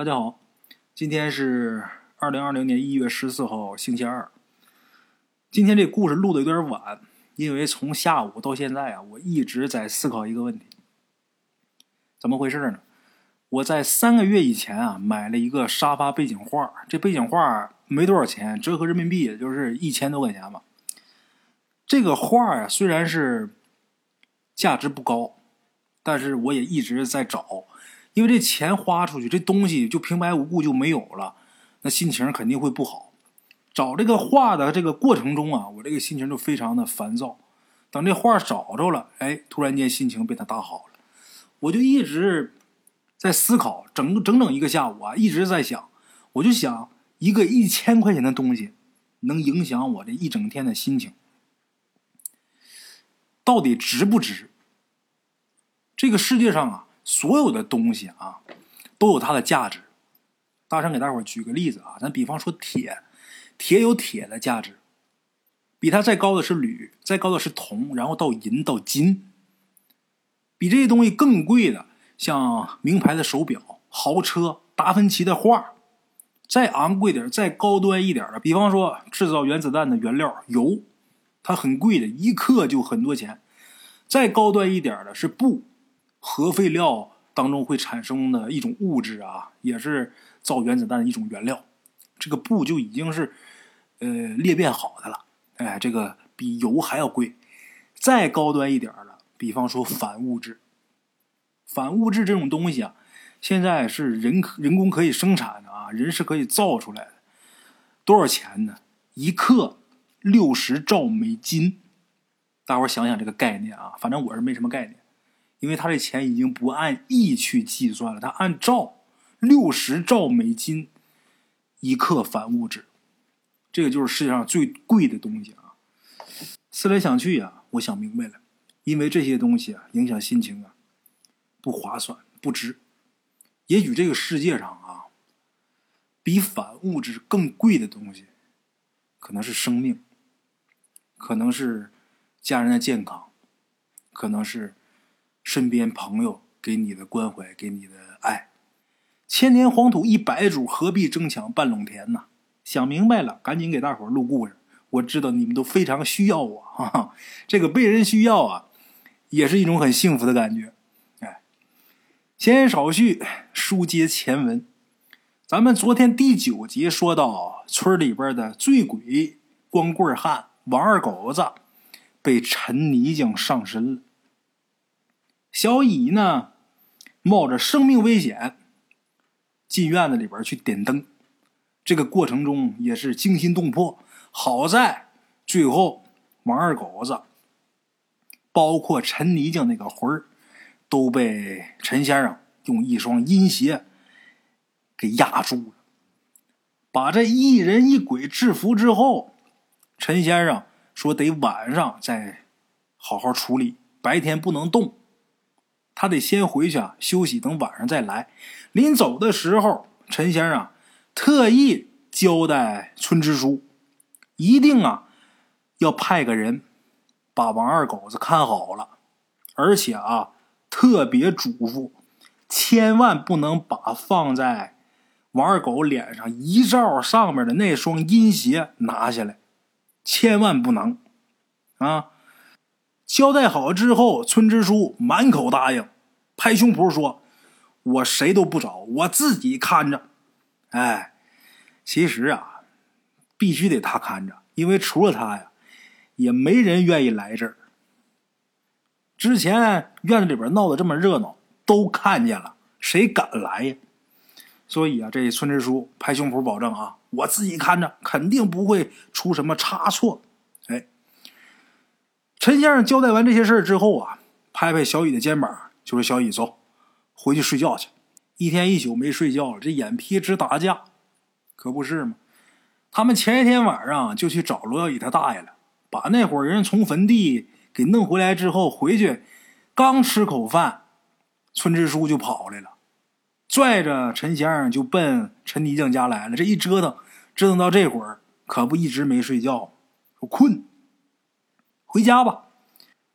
大家好，今天是二零二零年一月十四号，星期二。今天这故事录的有点晚，因为从下午到现在啊，我一直在思考一个问题：怎么回事呢？我在三个月以前啊，买了一个沙发背景画，这背景画没多少钱，折合人民币也就是一千多块钱吧。这个画啊，虽然是价值不高，但是我也一直在找。因为这钱花出去，这东西就平白无故就没有了，那心情肯定会不好。找这个画的这个过程中啊，我这个心情就非常的烦躁。等这画找着了，哎，突然间心情变得大好了。我就一直在思考，整整整一个下午啊，一直在想。我就想，一个一千块钱的东西，能影响我这一整天的心情，到底值不值？这个世界上啊。所有的东西啊，都有它的价值。大山给大伙举个例子啊，咱比方说铁，铁有铁的价值，比它再高的是铝，再高的是铜，然后到银到金。比这些东西更贵的，像名牌的手表、豪车、达芬奇的画。再昂贵点、再高端一点的，比方说制造原子弹的原料油，它很贵的，一克就很多钱。再高端一点的是布。核废料当中会产生的一种物质啊，也是造原子弹的一种原料。这个布就已经是呃裂变好的了，哎，这个比油还要贵。再高端一点的，比方说反物质，反物质这种东西啊，现在是人人工可以生产的啊，人是可以造出来的。多少钱呢？一克六十兆美金。大伙想想这个概念啊，反正我是没什么概念。因为他这钱已经不按亿去计算了，他按兆，六十兆美金一克反物质，这个就是世界上最贵的东西啊！思来想去呀，我想明白了，因为这些东西啊，影响心情啊，不划算，不值。也许这个世界上啊，比反物质更贵的东西，可能是生命，可能是家人的健康，可能是。身边朋友给你的关怀，给你的爱，千年黄土一百主，何必争抢半垄田呢？想明白了，赶紧给大伙录故事。我知道你们都非常需要我，哈哈，这个被人需要啊，也是一种很幸福的感觉。哎，闲言少叙，书接前文。咱们昨天第九集说到，村里边的醉鬼光棍汉王二狗子被陈泥匠上身了。小乙呢，冒着生命危险进院子里边去点灯，这个过程中也是惊心动魄。好在最后王二狗子，包括陈泥匠那个魂儿，都被陈先生用一双阴鞋给压住了。把这一人一鬼制服之后，陈先生说得晚上再好好处理，白天不能动。他得先回去啊休息，等晚上再来。临走的时候，陈先生特意交代村支书，一定啊要派个人把王二狗子看好了，而且啊特别嘱咐，千万不能把放在王二狗脸上遗照上面的那双阴鞋拿下来，千万不能啊。交代好之后，村支书满口答应，拍胸脯说：“我谁都不找，我自己看着。”哎，其实啊，必须得他看着，因为除了他呀，也没人愿意来这儿。之前院子里边闹得这么热闹，都看见了，谁敢来呀？所以啊，这村支书拍胸脯保证啊，我自己看着，肯定不会出什么差错。陈先生交代完这些事之后啊，拍拍小雨的肩膀，就说：“小雨，走，回去睡觉去。一天一宿没睡觉了，这眼皮直打架，可不是吗？他们前一天晚上就去找罗小雨他大爷了，把那伙人从坟地给弄回来之后，回去刚吃口饭，村支书就跑来了，拽着陈先生就奔陈泥匠家来了。这一折腾，折腾到这会儿，可不一直没睡觉，说困。”回家吧。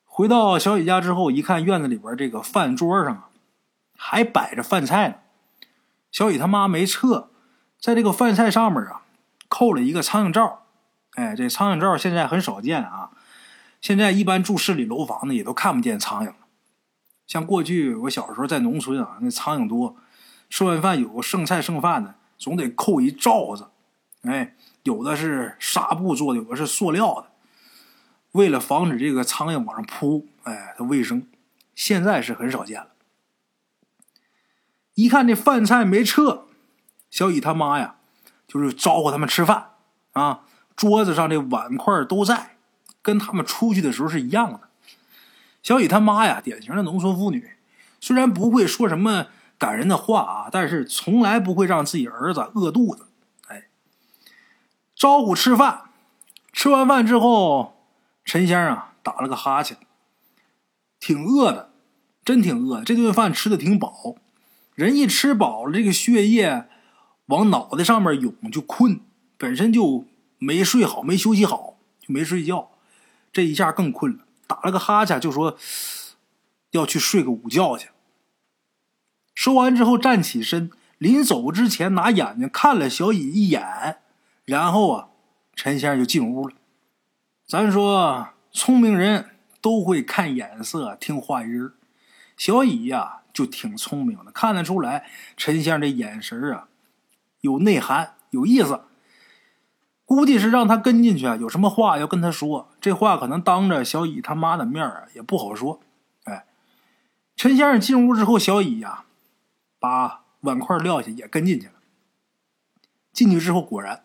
回到小雨家之后，一看院子里边这个饭桌上啊，还摆着饭菜呢。小雨他妈没撤，在这个饭菜上面啊，扣了一个苍蝇罩。哎，这苍蝇罩现在很少见啊。现在一般住市里楼房的也都看不见苍蝇了。像过去我小时候在农村啊，那苍蝇多，吃完饭有剩菜剩饭的，总得扣一罩子。哎，有的是纱布做的，有的是塑料的，为了防止这个苍蝇往上扑，哎，它卫生。现在是很少见了。一看这饭菜没撤，小乙他妈呀，就是招呼他们吃饭啊。桌子上这碗筷都在，跟他们出去的时候是一样的。小乙他妈呀，典型的农村妇女，虽然不会说什么感人的话啊，但是从来不会让自己儿子饿肚子。哎，招呼吃饭，吃完饭之后，陈先生啊打了个哈欠，挺饿的，真挺饿。这顿饭吃的挺饱。人一吃饱了，这个血液往脑袋上面涌，就困。本身就没睡好，没休息好，就没睡觉。这一下更困了，打了个哈欠，就说要去睡个午觉去。说完之后站起身，临走之前拿眼睛看了小乙一眼，然后啊，陈先生就进屋了。咱说聪明人都会看眼色，听话音儿小乙呀。就挺聪明的，看得出来陈先生这眼神啊，有内涵，有意思。估计是让他跟进去啊，有什么话要跟他说。这话可能当着小乙他妈的面啊，也不好说。哎，陈先生进屋之后，小乙呀，把碗筷撂下，也跟进去了。进去之后，果然，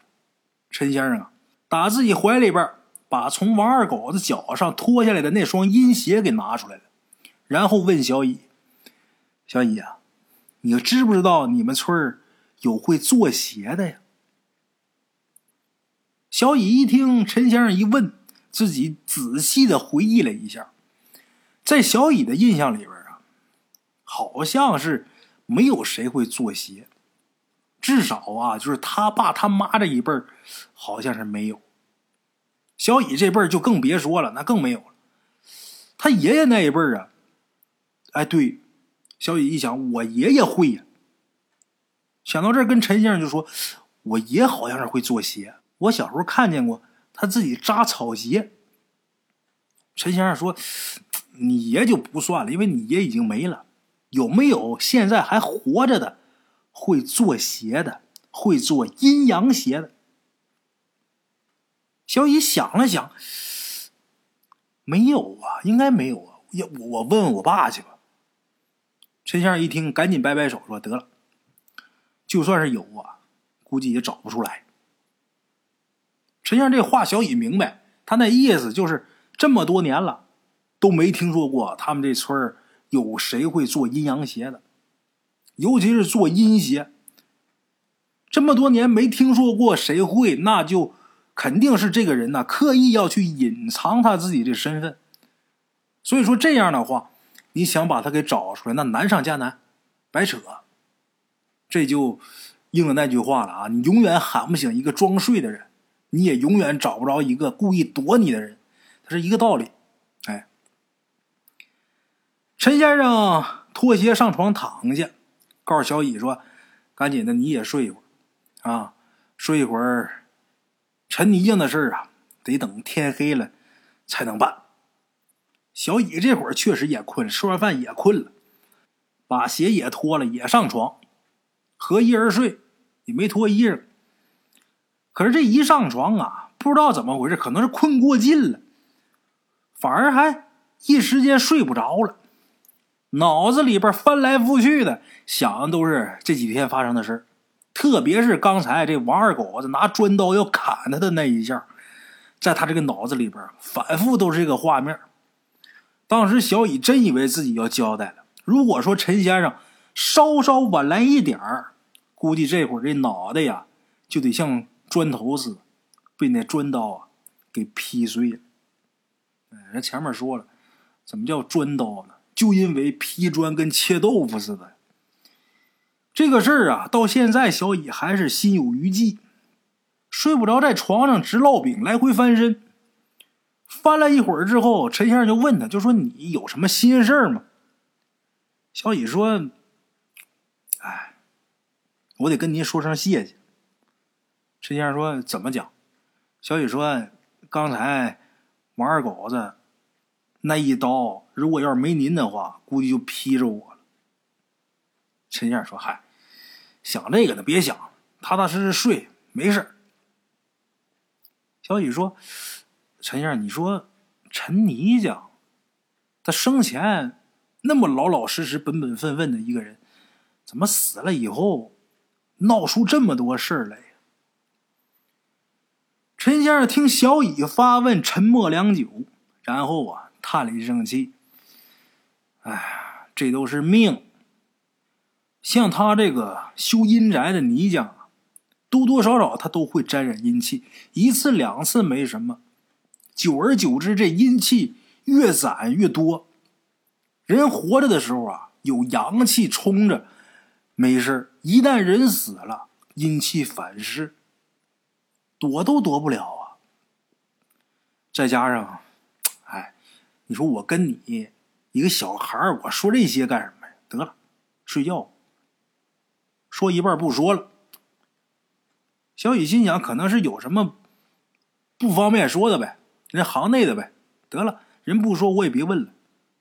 陈先生啊，打自己怀里边把从王二狗子脚上脱下来的那双阴鞋给拿出来了，然后问小乙。小乙啊，你知不知道你们村儿有会做鞋的呀？小乙一听陈先生一问，自己仔细的回忆了一下，在小乙的印象里边啊，好像是没有谁会做鞋，至少啊，就是他爸他妈这一辈儿，好像是没有。小乙这辈儿就更别说了，那更没有了。他爷爷那一辈儿啊，哎，对。小雨一想，我爷爷会呀。想到这儿，跟陈先生就说：“我爷好像是会做鞋，我小时候看见过他自己扎草鞋。”陈先生说：“你爷就不算了，因为你爷已经没了。有没有现在还活着的会做鞋的，会做阴阳鞋的？”小雨想了想，没有啊，应该没有啊。要我问问我爸去吧。陈先生一听，赶紧摆摆手说：“得了，就算是有啊，估计也找不出来。”陈先生这话小乙明白，他那意思就是这么多年了都没听说过他们这村有谁会做阴阳鞋的，尤其是做阴鞋。这么多年没听说过谁会，那就肯定是这个人呢刻意要去隐藏他自己的身份。所以说这样的话。你想把他给找出来，那难上加难，白扯。这就应了那句话了啊！你永远喊不醒一个装睡的人，你也永远找不着一个故意躲你的人，它是一个道理。哎，陈先生脱鞋上床躺下，告诉小乙说：“赶紧的，你也睡一会儿啊，睡一会儿。陈泥匠的事儿啊，得等天黑了才能办。”小乙这会儿确实也困，吃完饭也困了，把鞋也脱了，也上床，和衣而睡，也没脱衣裳。可是这一上床啊，不知道怎么回事，可能是困过劲了，反而还一时间睡不着了，脑子里边翻来覆去的想的都是这几天发生的事儿，特别是刚才这王二狗子拿砖刀要砍他的那一下，在他这个脑子里边反复都是这个画面。当时小乙真以为自己要交代了。如果说陈先生稍稍晚来一点儿，估计这会儿这脑袋呀就得像砖头似的，被那砖刀啊给劈碎了。哎，人前面说了，怎么叫砖刀呢？就因为劈砖跟切豆腐似的。这个事儿啊，到现在小乙还是心有余悸，睡不着，在床上直烙饼，来回翻身。翻了一会儿之后，陈先生就问他，就说：“你有什么心事吗？”小乙说：“哎，我得跟您说声谢谢。陈先生说：“怎么讲？”小乙说：“刚才王二狗子那一刀，如果要是没您的话，估计就劈着我了。”陈先生说：“嗨，想这个呢，别想，踏踏实实睡，没事小雨说：“陈先生，你说陈泥匠，他生前那么老老实实、本本分分的一个人，怎么死了以后闹出这么多事儿来？”陈先生听小乙发问，沉默良久，然后啊，叹了一声气：“哎，这都是命。像他这个修阴宅的泥匠啊，多多少少他都会沾染阴气，一次两次没什么，久而久之，这阴气越攒越多。人活着的时候啊，有阳气冲着，没事一旦人死了，阴气反噬。”躲都躲不了啊！再加上，哎，你说我跟你一个小孩我说这些干什么呀？得了，睡觉。说一半不说了。小雨心想，可能是有什么不方便说的呗，人行内的呗。得了，人不说我也别问了。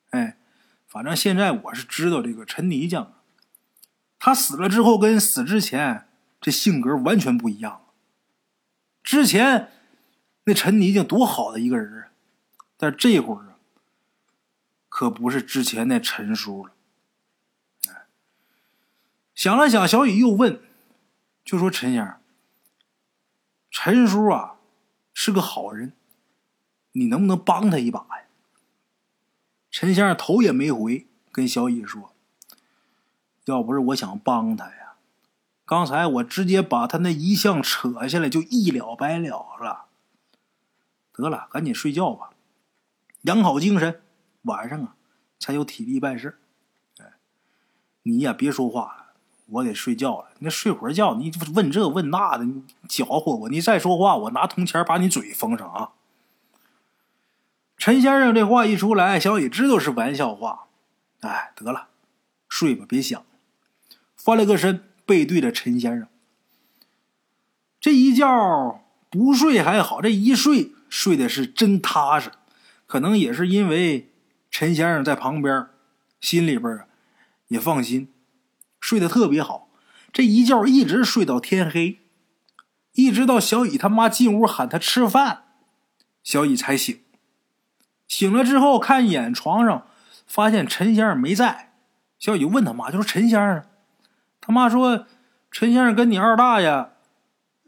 哎，反正现在我是知道这个陈泥匠，他死了之后跟死之前这性格完全不一样。之前那陈泥匠多好的一个人啊，但这会儿啊，可不是之前那陈叔了。想了想，小雨又问：“就说陈先生，陈叔啊是个好人，你能不能帮他一把呀？”陈先生头也没回，跟小雨说：“要不是我想帮他呀。”刚才我直接把他那遗像扯下来，就一了百了了。得了，赶紧睡觉吧，养好精神，晚上啊才有体力办事。哎，你呀别说话，我得睡觉了。你睡会儿觉，你问这问那的，你搅和我。你再说话，我拿铜钱把你嘴封上啊！陈先生这话一出来，小雨知道是玩笑话。哎，得了，睡吧，别想。翻了个身。背对着陈先生，这一觉不睡还好，这一睡睡的是真踏实。可能也是因为陈先生在旁边，心里边也放心，睡得特别好。这一觉一直睡到天黑，一直到小雨他妈进屋喊他吃饭，小雨才醒。醒了之后看一眼床上，发现陈先生没在。小雨问他妈，就说陈先生。他妈说：“陈先生跟你二大爷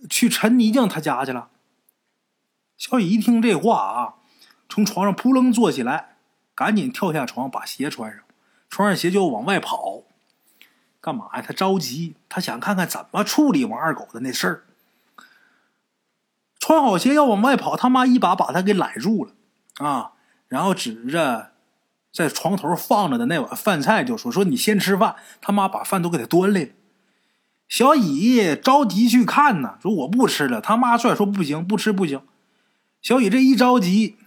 去陈泥匠他家去了。”小雨一听这话啊，从床上扑棱坐起来，赶紧跳下床，把鞋穿上，穿上鞋就往外跑。干嘛呀？他着急，他想看看怎么处理王二狗的那事儿。穿好鞋要往外跑，他妈一把把他给揽住了啊！然后指着。在床头放着的那碗饭菜，就说：“说你先吃饭。”他妈把饭都给他端来了。小乙着急去看呢，说：“我不吃了。”他妈拽说：“不行，不吃不行。”小乙这一着急，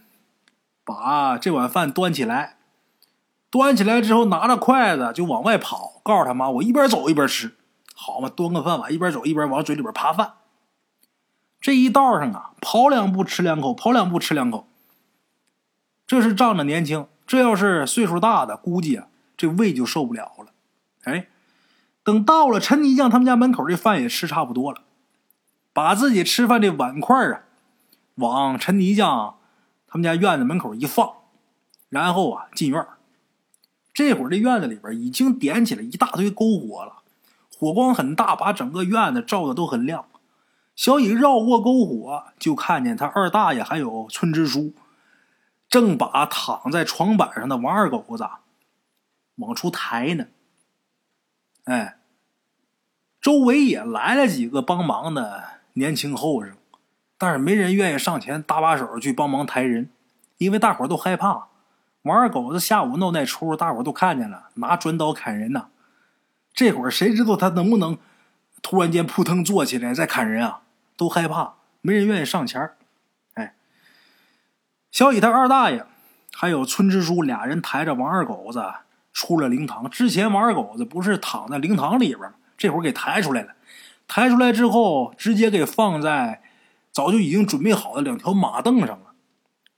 把这碗饭端起来，端起来之后拿着筷子就往外跑，告诉他妈：“我一边走一边吃，好嘛？端个饭碗，一边走一边往嘴里边扒饭。”这一道上啊，跑两步吃两口，跑两步吃两口。这是仗着年轻。这要是岁数大的，估计啊，这胃就受不了了。哎，等到了陈泥匠他们家门口，这饭也吃差不多了，把自己吃饭的碗筷啊，往陈泥匠他们家院子门口一放，然后啊进院这会儿这院子里边已经点起了一大堆篝火了，火光很大，把整个院子照的都很亮。小乙绕过篝火，就看见他二大爷还有村支书。正把躺在床板上的王二狗子往出抬呢，哎，周围也来了几个帮忙的年轻后生，但是没人愿意上前搭把手去帮忙抬人，因为大伙都害怕。王二狗子下午闹那出，大伙都看见了，拿砖刀砍人呢。这会儿谁知道他能不能突然间扑腾坐起来再砍人啊？都害怕，没人愿意上前哎小乙他二大爷，还有村支书俩人抬着王二狗子出了灵堂。之前王二狗子不是躺在灵堂里边吗？这会儿给抬出来了，抬出来之后，直接给放在早就已经准备好的两条马凳上了，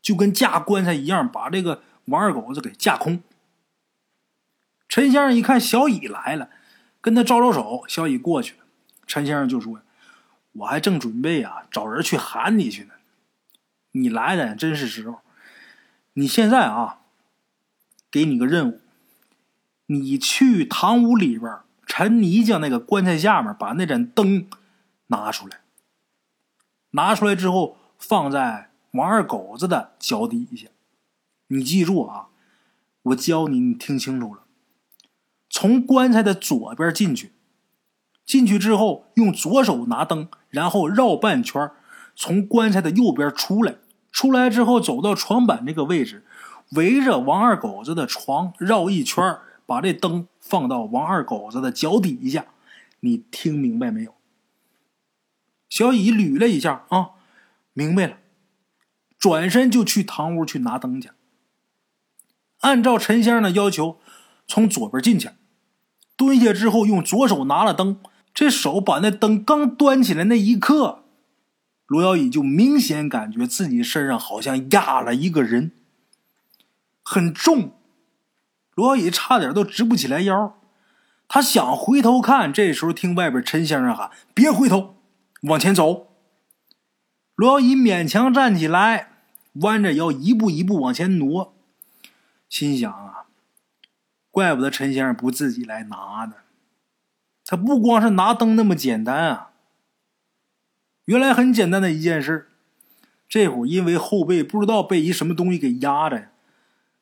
就跟架棺材一样，把这个王二狗子给架空。陈先生一看小乙来了，跟他招招手，小乙过去了。陈先生就说：“我还正准备啊找人去喊你去呢，你来的真是时候。你现在啊，给你个任务。”你去堂屋里边陈泥匠那个棺材下面，把那盏灯拿出来。拿出来之后，放在王二狗子的脚底下。你记住啊，我教你，你听清楚了。从棺材的左边进去，进去之后用左手拿灯，然后绕半圈，从棺材的右边出来。出来之后走到床板这个位置，围着王二狗子的床绕一圈。把这灯放到王二狗子的脚底下，你听明白没有？小乙捋了一下啊，明白了，转身就去堂屋去拿灯去。按照陈先生的要求，从左边进去，蹲下之后用左手拿了灯，这手把那灯刚端起来那一刻，罗小乙就明显感觉自己身上好像压了一个人，很重。罗小乙差点都直不起来腰，他想回头看，这时候听外边陈先生喊：“别回头，往前走。”罗小乙勉强站起来，弯着腰一步一步往前挪，心想啊，怪不得陈先生不自己来拿呢，他不光是拿灯那么简单啊。原来很简单的一件事，这会儿因为后背不知道被一什么东西给压着，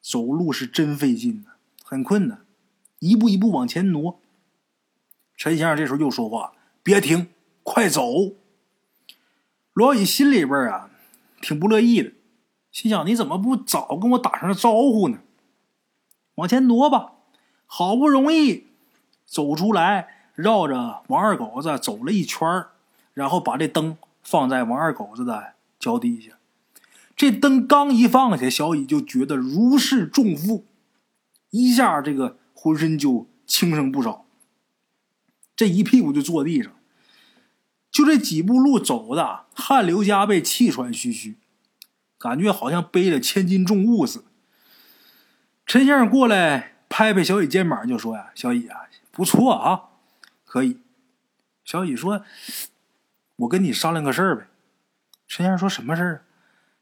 走路是真费劲呢。很困难，一步一步往前挪。陈先生这时候又说话：“别停，快走！”罗宇心里边啊，挺不乐意的，心想：“你怎么不早跟我打声招呼呢？”往前挪吧，好不容易走出来，绕着王二狗子走了一圈然后把这灯放在王二狗子的脚底下。这灯刚一放下，小乙就觉得如释重负。一下，这个浑身就轻省不少，这一屁股就坐地上，就这几步路走的汗流浃背、气喘吁吁，感觉好像背着千斤重物似的。陈先生过来拍拍小乙肩膀，就说：“呀，小乙啊，不错啊，可以。”小乙说：“我跟你商量个事儿呗。”陈先生说什么事儿？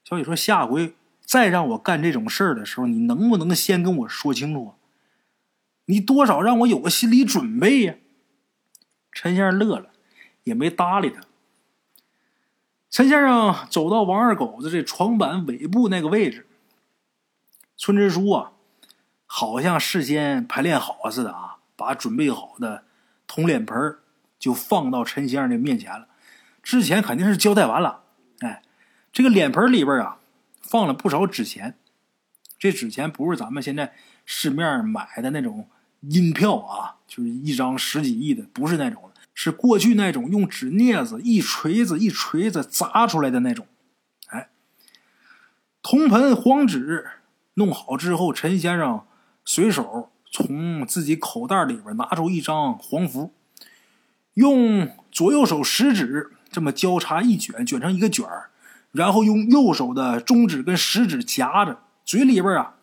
小乙说：“下回。”再让我干这种事儿的时候，你能不能先跟我说清楚？你多少让我有个心理准备呀？陈先生乐了，也没搭理他。陈先生走到王二狗子这床板尾部那个位置，村支书啊，好像事先排练好似的啊，把准备好的铜脸盆就放到陈先生的面前了。之前肯定是交代完了，哎，这个脸盆里边啊。放了不少纸钱，这纸钱不是咱们现在市面买的那种银票啊，就是一张十几亿的，不是那种的，是过去那种用纸镊子一锤子一锤子砸出来的那种。哎，铜盆黄纸弄好之后，陈先生随手从自己口袋里边拿出一张黄符，用左右手食指这么交叉一卷，卷成一个卷儿。然后用右手的中指跟食指夹着，嘴里边啊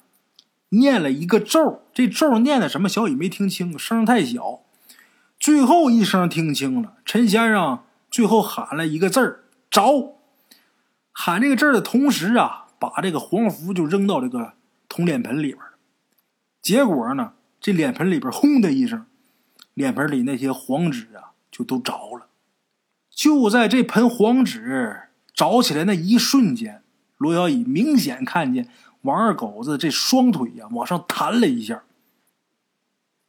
念了一个咒，这咒念的什么？小雨没听清，声太小。最后一声听清了，陈先生最后喊了一个字儿“着”。喊这个字儿的同时啊，把这个黄符就扔到这个铜脸盆里边结果呢，这脸盆里边轰的一声，脸盆里那些黄纸啊就都着了。就在这盆黄纸。着起来那一瞬间，罗小乙明显看见王二狗子这双腿呀往上弹了一下。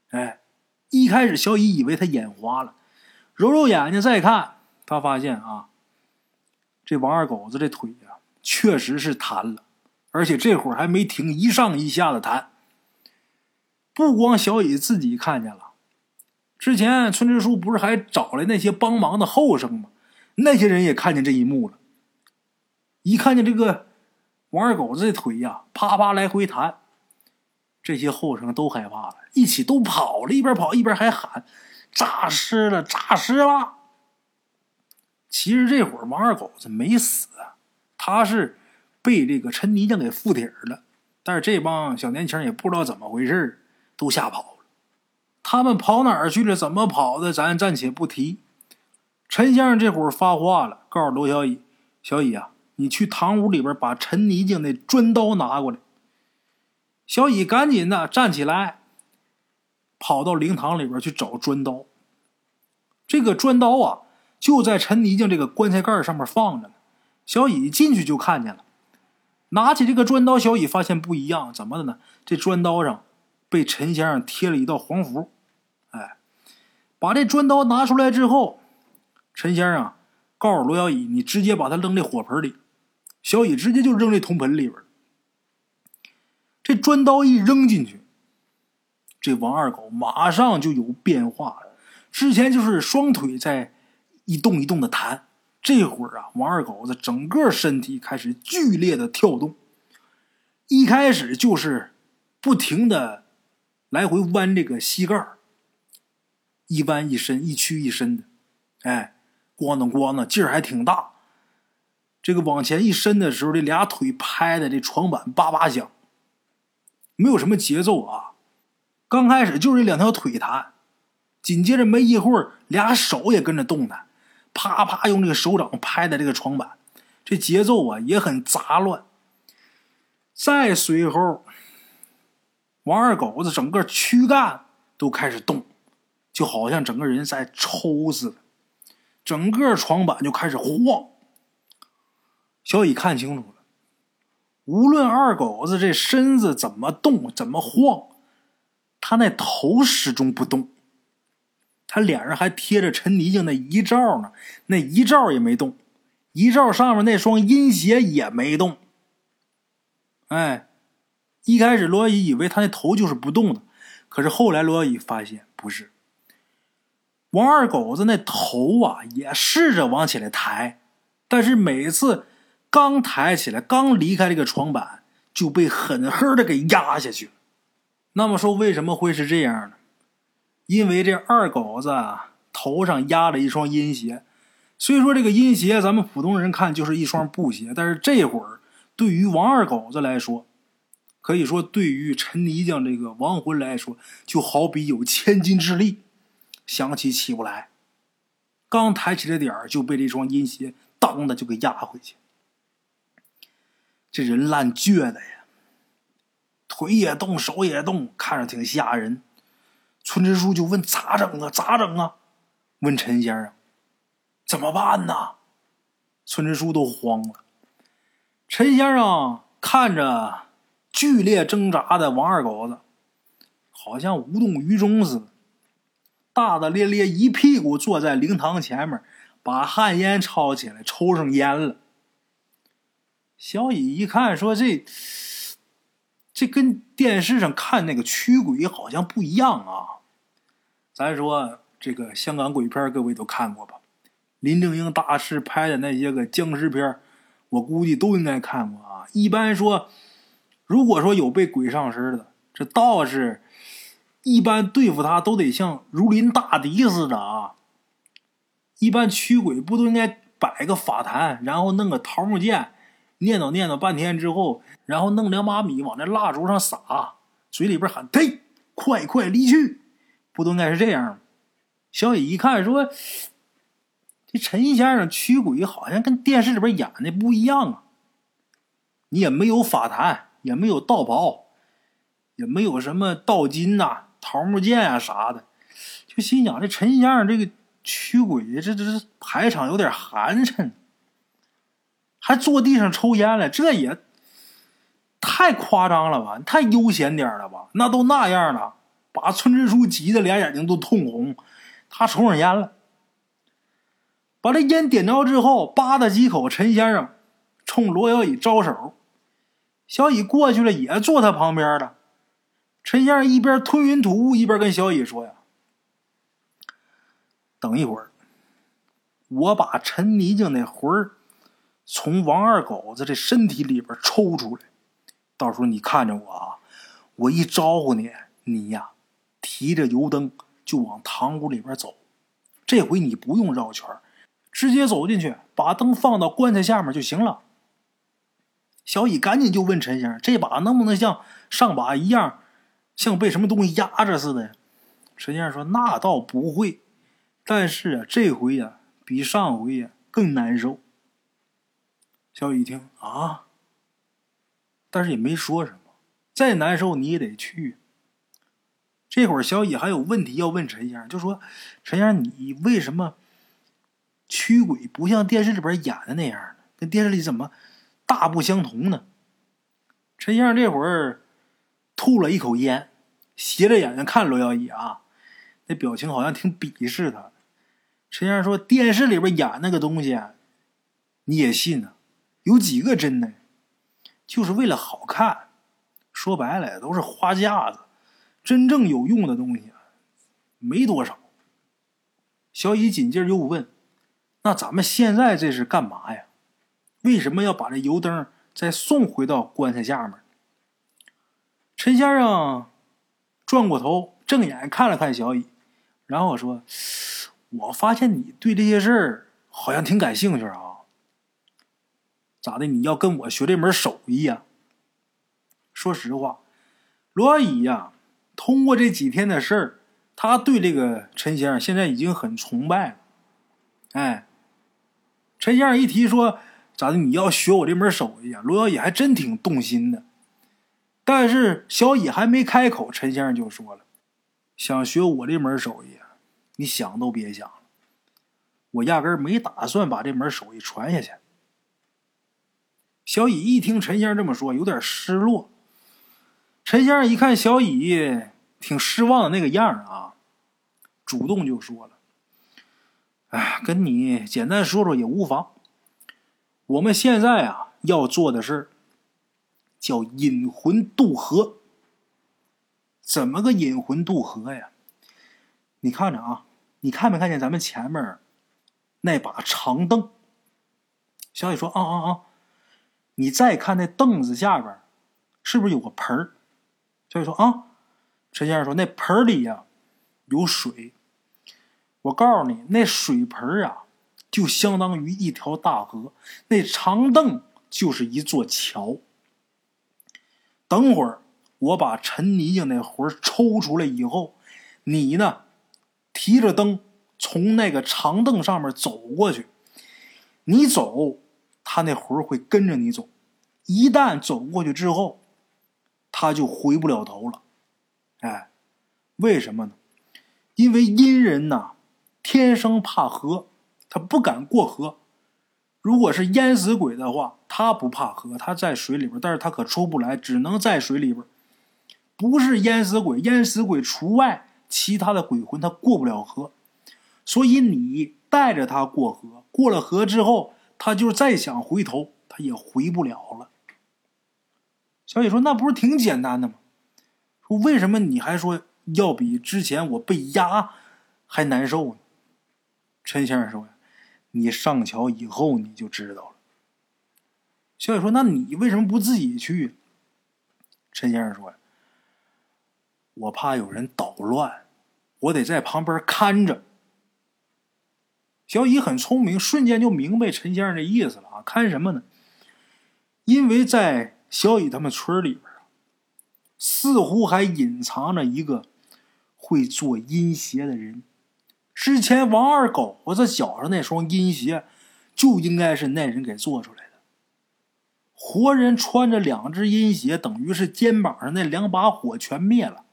哎，一开始小乙以为他眼花了，揉揉眼睛再看，他发现啊，这王二狗子这腿呀确实是弹了，而且这会儿还没停，一上一下的弹。不光小乙自己看见了，之前村支书不是还找来那些帮忙的后生吗？那些人也看见这一幕了。一看见这个王二狗子的腿呀，啪啪来回弹，这些后生都害怕了，一起都跑了，一边跑一边还喊：“诈尸了，诈尸了！”其实这会儿王二狗子没死，他是被这个陈泥匠给附体了。但是这帮小年轻也不知道怎么回事都吓跑了。他们跑哪儿去了？怎么跑的？咱暂且不提。陈先生这会儿发话了，告诉罗小乙：“小乙啊，你去堂屋里边把陈泥匠那砖刀拿过来。”小乙赶紧的站起来，跑到灵堂里边去找砖刀。这个砖刀啊，就在陈泥匠这个棺材盖上面放着呢。小乙进去就看见了。拿起这个砖刀，小乙发现不一样，怎么的呢？这砖刀上被陈先生贴了一道黄符。哎，把这砖刀拿出来之后，陈先生告诉罗小乙：“你直接把它扔这火盆里。”小乙直接就扔这铜盆里边。这砖刀一扔进去，这王二狗马上就有变化了。之前就是双腿在一动一动的弹。这会儿啊，王二狗子整个身体开始剧烈的跳动，一开始就是不停的来回弯这个膝盖一弯一伸，一屈一伸的，哎，咣当咣当，劲儿还挺大。这个往前一伸的时候，这俩腿拍的这床板叭叭响，没有什么节奏啊。刚开始就是两条腿弹，紧接着没一会儿，俩手也跟着动弹。啪啪用这个手掌拍的这个床板，这节奏啊也很杂乱。再随后，王二狗子整个躯干都开始动，就好像整个人在抽似的，整个床板就开始晃。小乙看清楚了，无论二狗子这身子怎么动、怎么晃，他那头始终不动。他脸上还贴着陈泥匠那遗照呢，那遗照也没动，遗照上面那双阴鞋也没动。哎，一开始罗小乙以为他那头就是不动的，可是后来罗小乙发现不是。王二狗子那头啊也试着往起来抬，但是每次刚抬起来，刚离开这个床板，就被狠狠的给压下去。那么说，为什么会是这样呢？因为这二狗子头上压了一双阴鞋，虽说这个阴鞋咱们普通人看就是一双布鞋，但是这会儿对于王二狗子来说，可以说对于陈泥匠这个亡魂来说，就好比有千斤之力，想起起不来，刚抬起了点儿就被这双阴鞋当的就给压回去，这人烂倔的呀，腿也动，手也动，看着挺吓人。村支书就问：“咋整啊？咋整啊？”问陈先生：“怎么办呢？”村支书都慌了。陈先生看着剧烈挣扎的王二狗子，好像无动于衷似的，大大咧咧一屁股坐在灵堂前面，把旱烟抄起来抽上烟了。小乙一看，说：“这……”这跟电视上看那个驱鬼好像不一样啊！咱说这个香港鬼片，各位都看过吧？林正英大师拍的那些个僵尸片，我估计都应该看过啊。一般说，如果说有被鬼上身的，这道士一般对付他都得像如临大敌似的啊。一般驱鬼不都应该摆个法坛，然后弄个桃木剑？念叨念叨半天之后，然后弄两把米往那蜡烛上撒，嘴里边喊：“忒快快离去！”不都应该是这样吗？小野一看说：“这陈先生驱鬼好像跟电视里边演的不一样啊！你也没有法坛，也没有道袍，也没有什么道金呐、桃木剑啊啥的，就心想这陈先生这个驱鬼，这这这排场有点寒碜。”还坐地上抽烟了，这也太夸张了吧？太悠闲点了吧？那都那样了，把村支书急得俩眼睛都通红。他抽上烟了，把这烟点着之后，扒拉几口。陈先生冲罗小乙招手，小乙过去了，也坐他旁边了。陈先生一边吞云吐雾，一边跟小乙说：“呀，等一会儿，我把陈泥匠那魂儿。”从王二狗子这身体里边抽出来，到时候你看着我啊，我一招呼你，你呀，提着油灯就往堂屋里边走。这回你不用绕圈直接走进去，把灯放到棺材下面就行了。小乙赶紧就问陈先生：“这把能不能像上把一样，像被什么东西压着似的？”陈先生说：“那倒不会，但是啊，这回呀比上回呀更难受。”小乙听啊，但是也没说什么。再难受你也得去。这会儿小乙还有问题要问陈先生，就说：“陈先生，你为什么驱鬼不像电视里边演的那样呢？跟电视里怎么大不相同呢？”陈先生这会儿吐了一口烟，斜着眼睛看罗小乙啊，那表情好像挺鄙视他。陈先生说：“电视里边演那个东西，你也信呢？有几个真的？就是为了好看。说白了，都是花架子。”真正有用的东西没多少。小乙紧接着又问：“那咱们现在这是干嘛呀？为什么要把这油灯再送回到棺材下面？”陈先生转过头，正眼看了看小乙，然后说：“我发现你对这些事儿好像挺感兴趣啊。咋的？你要跟我学这门手艺呀？”说实话，罗乙呀。通过这几天的事儿，他对这个陈先生现在已经很崇拜了。哎，陈先生一提说咋的，你要学我这门手艺啊？罗小野还真挺动心的。但是小乙还没开口，陈先生就说了：“想学我这门手艺，你想都别想。我压根儿没打算把这门手艺传下去。”小乙一听陈先生这么说，有点失落。陈先生一看小乙挺失望的那个样啊，主动就说了：“哎，跟你简单说说也无妨。我们现在啊要做的事叫引魂渡河。怎么个引魂渡河呀？你看着啊，你看没看见咱们前面那把长凳？”小雨说：“啊啊啊！你再看那凳子下边，是不是有个盆儿？”小雨说：“啊，陈先生说那盆里呀有水。我告诉你，那水盆啊就相当于一条大河，那长凳就是一座桥。等会儿我把陈泥匠那魂抽出来以后，你呢提着灯从那个长凳上面走过去。你走，他那魂会跟着你走。一旦走过去之后。”他就回不了头了，哎，为什么呢？因为阴人呐，天生怕河，他不敢过河。如果是淹死鬼的话，他不怕河，他在水里边，但是他可出不来，只能在水里边。不是淹死鬼，淹死鬼除外，其他的鬼魂他过不了河。所以你带着他过河，过了河之后，他就再想回头，他也回不了了。小野说：“那不是挺简单的吗？说为什么你还说要比之前我被压还难受呢？”陈先生说：“你上桥以后你就知道了。”小野说：“那你为什么不自己去？”陈先生说：“我怕有人捣乱，我得在旁边看着。”小乙很聪明，瞬间就明白陈先生的意思了啊！看什么呢？因为在。小乙他们村里边啊，似乎还隐藏着一个会做阴邪的人。之前王二狗子脚上那双阴鞋，就应该是那人给做出来的。活人穿着两只阴鞋，等于是肩膀上那两把火全灭了，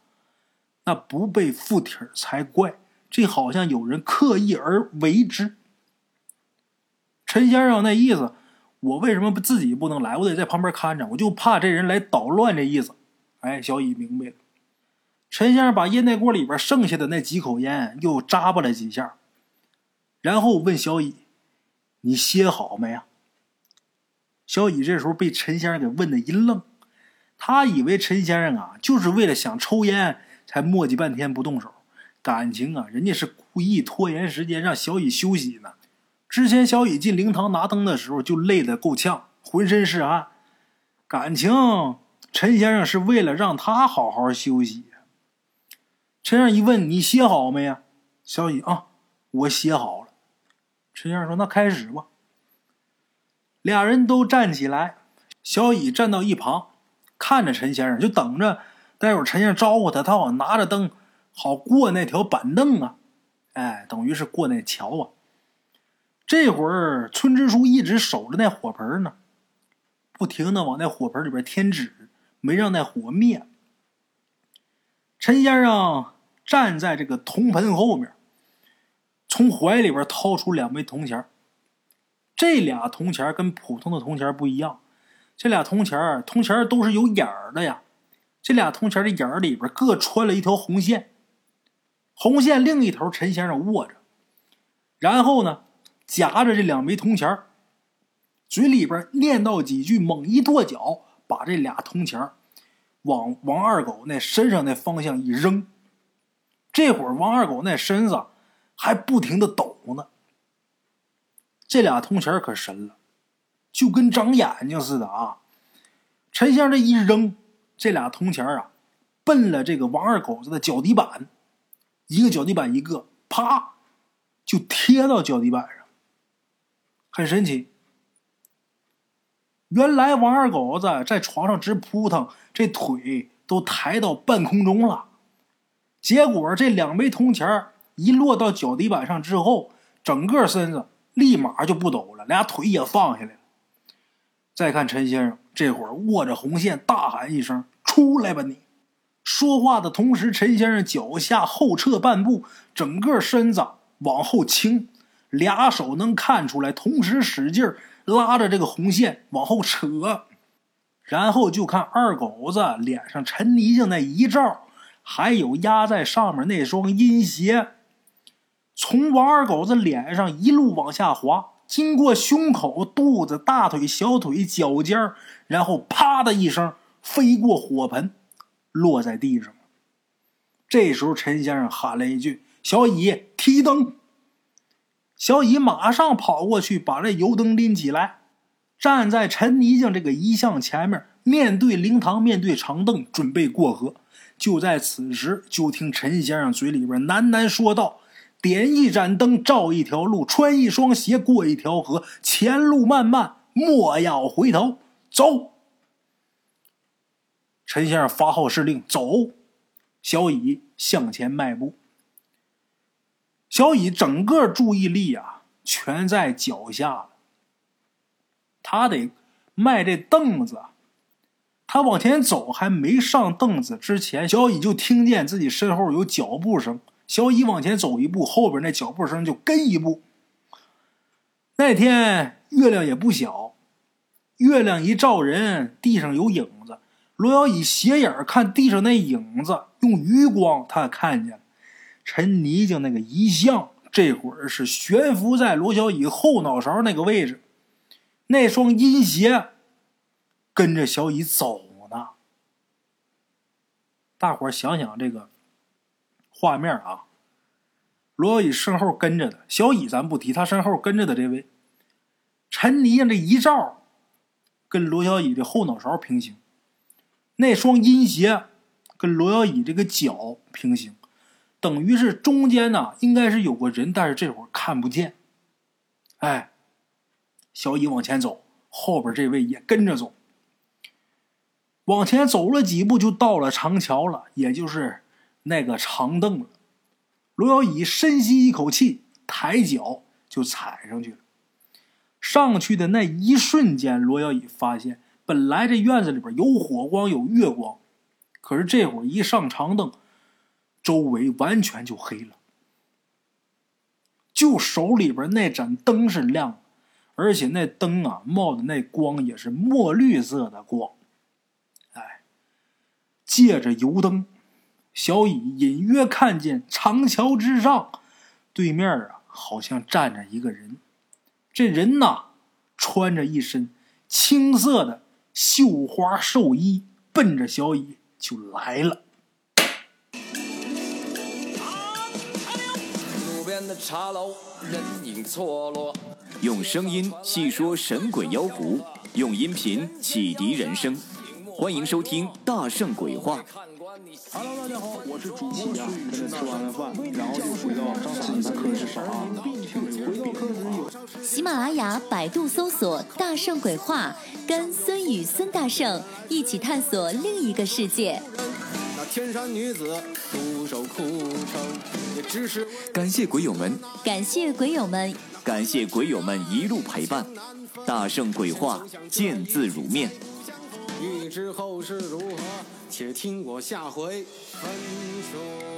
那不被附体才怪。这好像有人刻意而为之。陈先生那意思。我为什么自己不能来？我得在旁边看着，我就怕这人来捣乱。这意思，哎，小乙明白了。陈先生把烟袋锅里边剩下的那几口烟又扎巴了几下，然后问小乙：“你歇好没呀？”小乙这时候被陈先生给问的一愣，他以为陈先生啊就是为了想抽烟才磨叽半天不动手，感情啊人家是故意拖延时间让小乙休息呢。之前小乙进灵堂拿灯的时候就累得够呛，浑身是汗。感情陈先生是为了让他好好休息。陈先生一问：“你歇好没呀？”小乙啊，我歇好了。陈先生说：“那开始吧。”俩人都站起来，小乙站到一旁，看着陈先生，就等着待会儿陈先生招呼他，他好拿着灯，好过那条板凳啊。哎，等于是过那桥啊。这会儿村支书一直守着那火盆呢，不停的往那火盆里边添纸，没让那火灭。陈先生站在这个铜盆后面。从怀里边掏出两枚铜钱这俩铜钱跟普通的铜钱不一样，这俩铜钱铜钱都是有眼儿的呀。这俩铜钱的眼儿里边各穿了一条红线，红线另一头陈先生握着，然后呢夹着这两枚铜钱嘴里边念叨几句，猛一跺脚，把这俩铜钱往王二狗那身上那方向一扔。这会儿王二狗那身子。还不停的抖呢。这俩铜钱可神了，就跟长眼睛似的啊！陈先生这一扔，这俩铜钱啊，奔了这个王二狗子的脚底板，一个脚底板一个，啪，就贴到脚底板上。很神奇。原来王二狗子在床上直扑腾，这腿都抬到半空中了。结果这两枚铜钱一落到脚底板上之后，整个身子立马就不抖了，俩腿也放下来了。再看陈先生，这会儿握着红线，大喊一声：“出来吧你！”说话的同时，陈先生脚下后撤半步，整个身子往后倾，俩手能看出来，同时使劲拉着这个红线往后扯。然后就看二狗子脸上陈泥匠那一照，还有压在上面那双阴鞋。从王二狗子脸上一路往下滑，经过胸口、肚子、大腿、小腿、脚尖然后啪的一声飞过火盆，落在地上。这时候，陈先生喊了一句：“小乙，提灯。”小乙马上跑过去，把这油灯拎起来，站在陈泥匠这个遗像前面，面对灵堂，面对长凳，准备过河。就在此时，就听陈先生嘴里边喃喃说道。点一盏灯，照一条路；穿一双鞋，过一条河。前路漫漫，莫要回头。走！陈先生发号施令，走。小乙向前迈步。小乙整个注意力啊，全在脚下了。他得迈这凳子。他往前走，还没上凳子之前，小乙就听见自己身后有脚步声。小乙往前走一步，后边那脚步声就跟一步。那天月亮也不小，月亮一照人，地上有影子。罗小乙斜眼看地上那影子，用余光他看见了陈泥匠那个遗像，这会儿是悬浮在罗小乙后脑勺那个位置，那双阴鞋跟着小乙走呢。大伙想想这个。画面啊，罗小乙身后跟着的小乙咱不提，他身后跟着的这位陈泥匠这一照，跟罗小乙的后脑勺平行，那双阴鞋跟罗小乙这个脚平行，等于是中间呢应该是有个人，但是这会儿看不见。哎，小乙往前走，后边这位也跟着走，往前走了几步就到了长桥了，也就是。那个长凳了，罗小乙深吸一口气，抬脚就踩上去了。上去的那一瞬间，罗小乙发现，本来这院子里边有火光有月光，可是这会儿一上长凳，周围完全就黑了。就手里边那盏灯是亮，而且那灯啊冒的那光也是墨绿色的光。借着油灯。小乙隐约看见长桥之上，对面啊，好像站着一个人。这人呐，穿着一身青色的绣花寿衣，奔着小乙就来了。茶楼人影错落用声音细说神鬼妖狐，用音频启迪人生。欢迎收听《大圣鬼话》。Hello，大家好，我是主播喜啊，跟着吃完了饭，然后就回到自己的课室上啊。回到课室有喜马拉雅、百度搜索“大圣鬼话”，跟孙宇、孙大圣一起探索另一个世界。那天山女子独守枯城，也只是感谢鬼友们，感谢鬼友们，感谢鬼友们一路陪伴。大圣鬼话，见字如面。欲知后事如何，且听我下回分说。